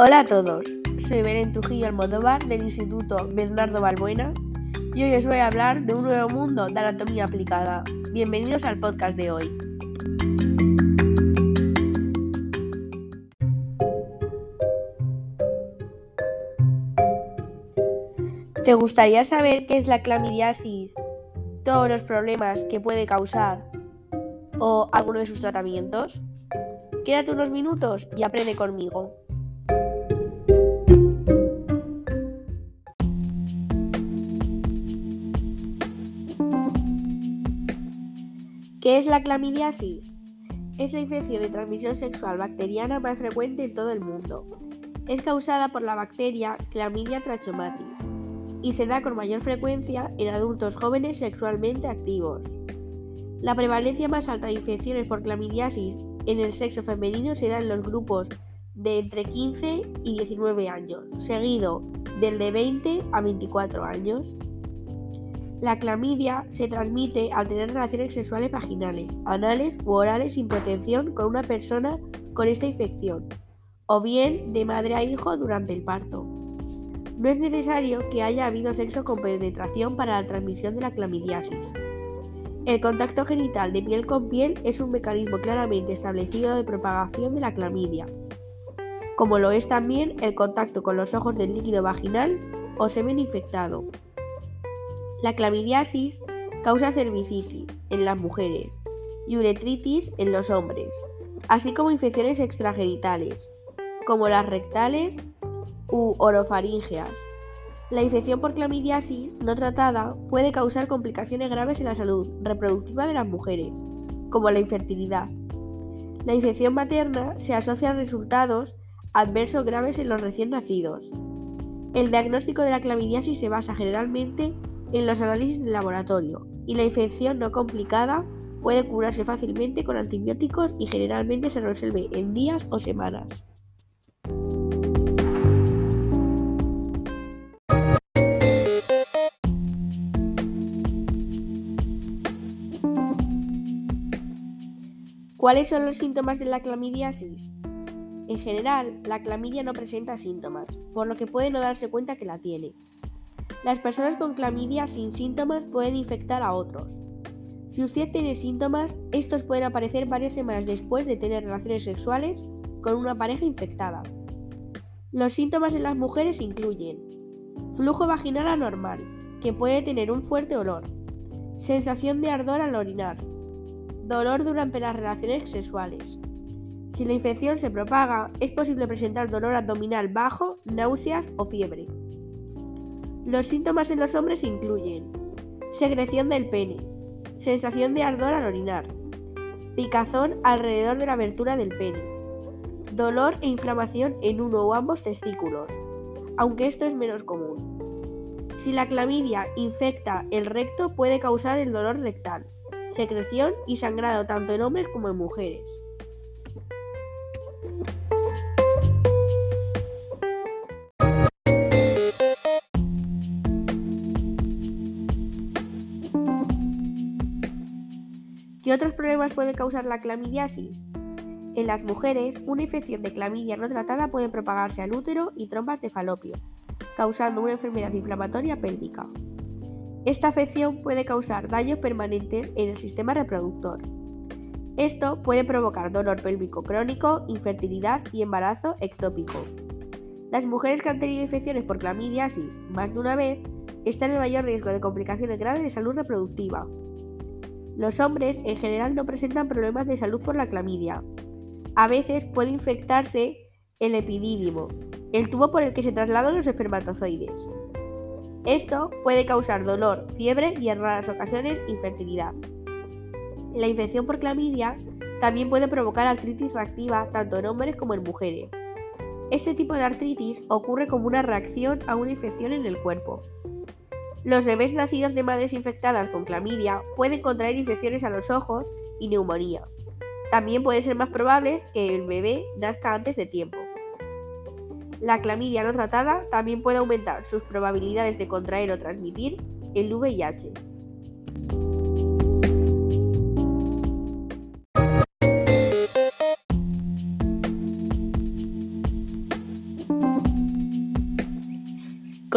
Hola a todos, soy Belén Trujillo Almodóvar del Instituto Bernardo Balbuena y hoy os voy a hablar de un nuevo mundo de anatomía aplicada. Bienvenidos al podcast de hoy. ¿Te gustaría saber qué es la clamidiasis, todos los problemas que puede causar o alguno de sus tratamientos? Quédate unos minutos y aprende conmigo. ¿Qué es la clamidiasis? Es la infección de transmisión sexual bacteriana más frecuente en todo el mundo. Es causada por la bacteria Clamidia trachomatis y se da con mayor frecuencia en adultos jóvenes sexualmente activos. La prevalencia más alta de infecciones por clamidiasis en el sexo femenino se da en los grupos de entre 15 y 19 años, seguido del de 20 a 24 años. La clamidia se transmite al tener relaciones sexuales vaginales, anales u orales sin protección con una persona con esta infección, o bien de madre a hijo durante el parto. No es necesario que haya habido sexo con penetración para la transmisión de la clamidiasis. El contacto genital de piel con piel es un mecanismo claramente establecido de propagación de la clamidia, como lo es también el contacto con los ojos del líquido vaginal o semen infectado. La clamidiasis causa cervicitis en las mujeres y uretritis en los hombres, así como infecciones extragenitales, como las rectales u orofaringeas. La infección por clamidiasis no tratada puede causar complicaciones graves en la salud reproductiva de las mujeres, como la infertilidad. La infección materna se asocia a resultados adversos graves en los recién nacidos. El diagnóstico de la clamidiasis se basa generalmente en los análisis de laboratorio y la infección no complicada puede curarse fácilmente con antibióticos y generalmente se resuelve en días o semanas. ¿Cuáles son los síntomas de la clamidiasis? En general, la clamidia no presenta síntomas, por lo que puede no darse cuenta que la tiene. Las personas con clamidia sin síntomas pueden infectar a otros. Si usted tiene síntomas, estos pueden aparecer varias semanas después de tener relaciones sexuales con una pareja infectada. Los síntomas en las mujeres incluyen flujo vaginal anormal, que puede tener un fuerte olor, sensación de ardor al orinar, dolor durante las relaciones sexuales. Si la infección se propaga, es posible presentar dolor abdominal bajo, náuseas o fiebre. Los síntomas en los hombres incluyen secreción del pene, sensación de ardor al orinar, picazón alrededor de la abertura del pene, dolor e inflamación en uno o ambos testículos, aunque esto es menos común. Si la clamidia infecta el recto puede causar el dolor rectal, secreción y sangrado tanto en hombres como en mujeres. ¿Qué otros problemas puede causar la clamidiasis? En las mujeres, una infección de clamidia no tratada puede propagarse al útero y trompas de falopio, causando una enfermedad inflamatoria pélvica. Esta afección puede causar daños permanentes en el sistema reproductor. Esto puede provocar dolor pélvico crónico, infertilidad y embarazo ectópico. Las mujeres que han tenido infecciones por clamidiasis más de una vez están en mayor riesgo de complicaciones graves de salud reproductiva, los hombres en general no presentan problemas de salud por la clamidia. A veces puede infectarse el epidídimo, el tubo por el que se trasladan los espermatozoides. Esto puede causar dolor, fiebre y en raras ocasiones infertilidad. La infección por clamidia también puede provocar artritis reactiva tanto en hombres como en mujeres. Este tipo de artritis ocurre como una reacción a una infección en el cuerpo. Los bebés nacidos de madres infectadas con clamidia pueden contraer infecciones a los ojos y neumonía. También puede ser más probable que el bebé nazca antes de tiempo. La clamidia no tratada también puede aumentar sus probabilidades de contraer o transmitir el VIH.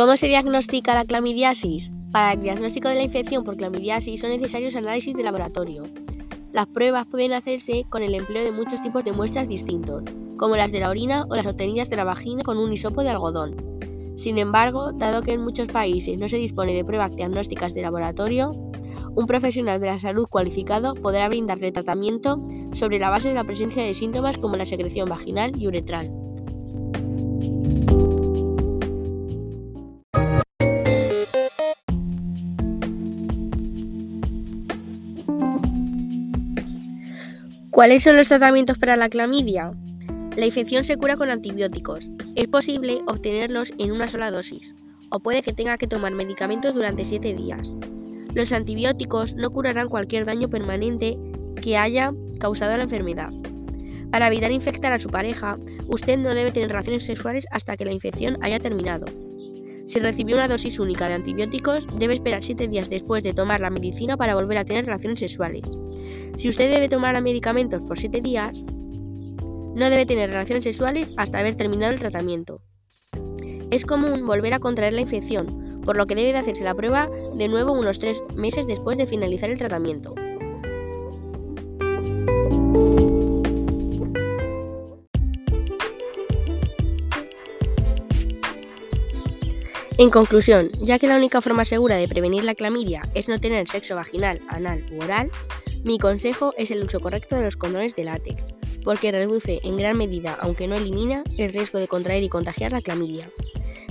¿Cómo se diagnostica la clamidiasis? Para el diagnóstico de la infección por clamidiasis son necesarios análisis de laboratorio. Las pruebas pueden hacerse con el empleo de muchos tipos de muestras distintos, como las de la orina o las obtenidas de la vagina con un hisopo de algodón. Sin embargo, dado que en muchos países no se dispone de pruebas diagnósticas de laboratorio, un profesional de la salud cualificado podrá brindarle tratamiento sobre la base de la presencia de síntomas como la secreción vaginal y uretral. ¿Cuáles son los tratamientos para la clamidia? La infección se cura con antibióticos. Es posible obtenerlos en una sola dosis, o puede que tenga que tomar medicamentos durante 7 días. Los antibióticos no curarán cualquier daño permanente que haya causado la enfermedad. Para evitar infectar a su pareja, usted no debe tener relaciones sexuales hasta que la infección haya terminado. Si recibió una dosis única de antibióticos, debe esperar 7 días después de tomar la medicina para volver a tener relaciones sexuales. Si usted debe tomar medicamentos por 7 días, no debe tener relaciones sexuales hasta haber terminado el tratamiento. Es común volver a contraer la infección, por lo que debe de hacerse la prueba de nuevo unos 3 meses después de finalizar el tratamiento. En conclusión, ya que la única forma segura de prevenir la clamidia es no tener sexo vaginal, anal u oral, mi consejo es el uso correcto de los condones de látex, porque reduce en gran medida, aunque no elimina, el riesgo de contraer y contagiar la clamidia.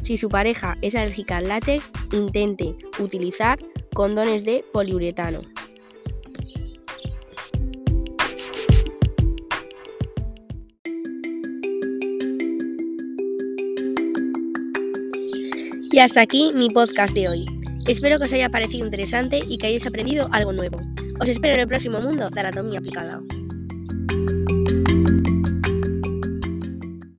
Si su pareja es alérgica al látex, intente utilizar condones de poliuretano. Y hasta aquí mi podcast de hoy. Espero que os haya parecido interesante y que hayáis aprendido algo nuevo. Os espero en el próximo mundo de anatomía aplicada.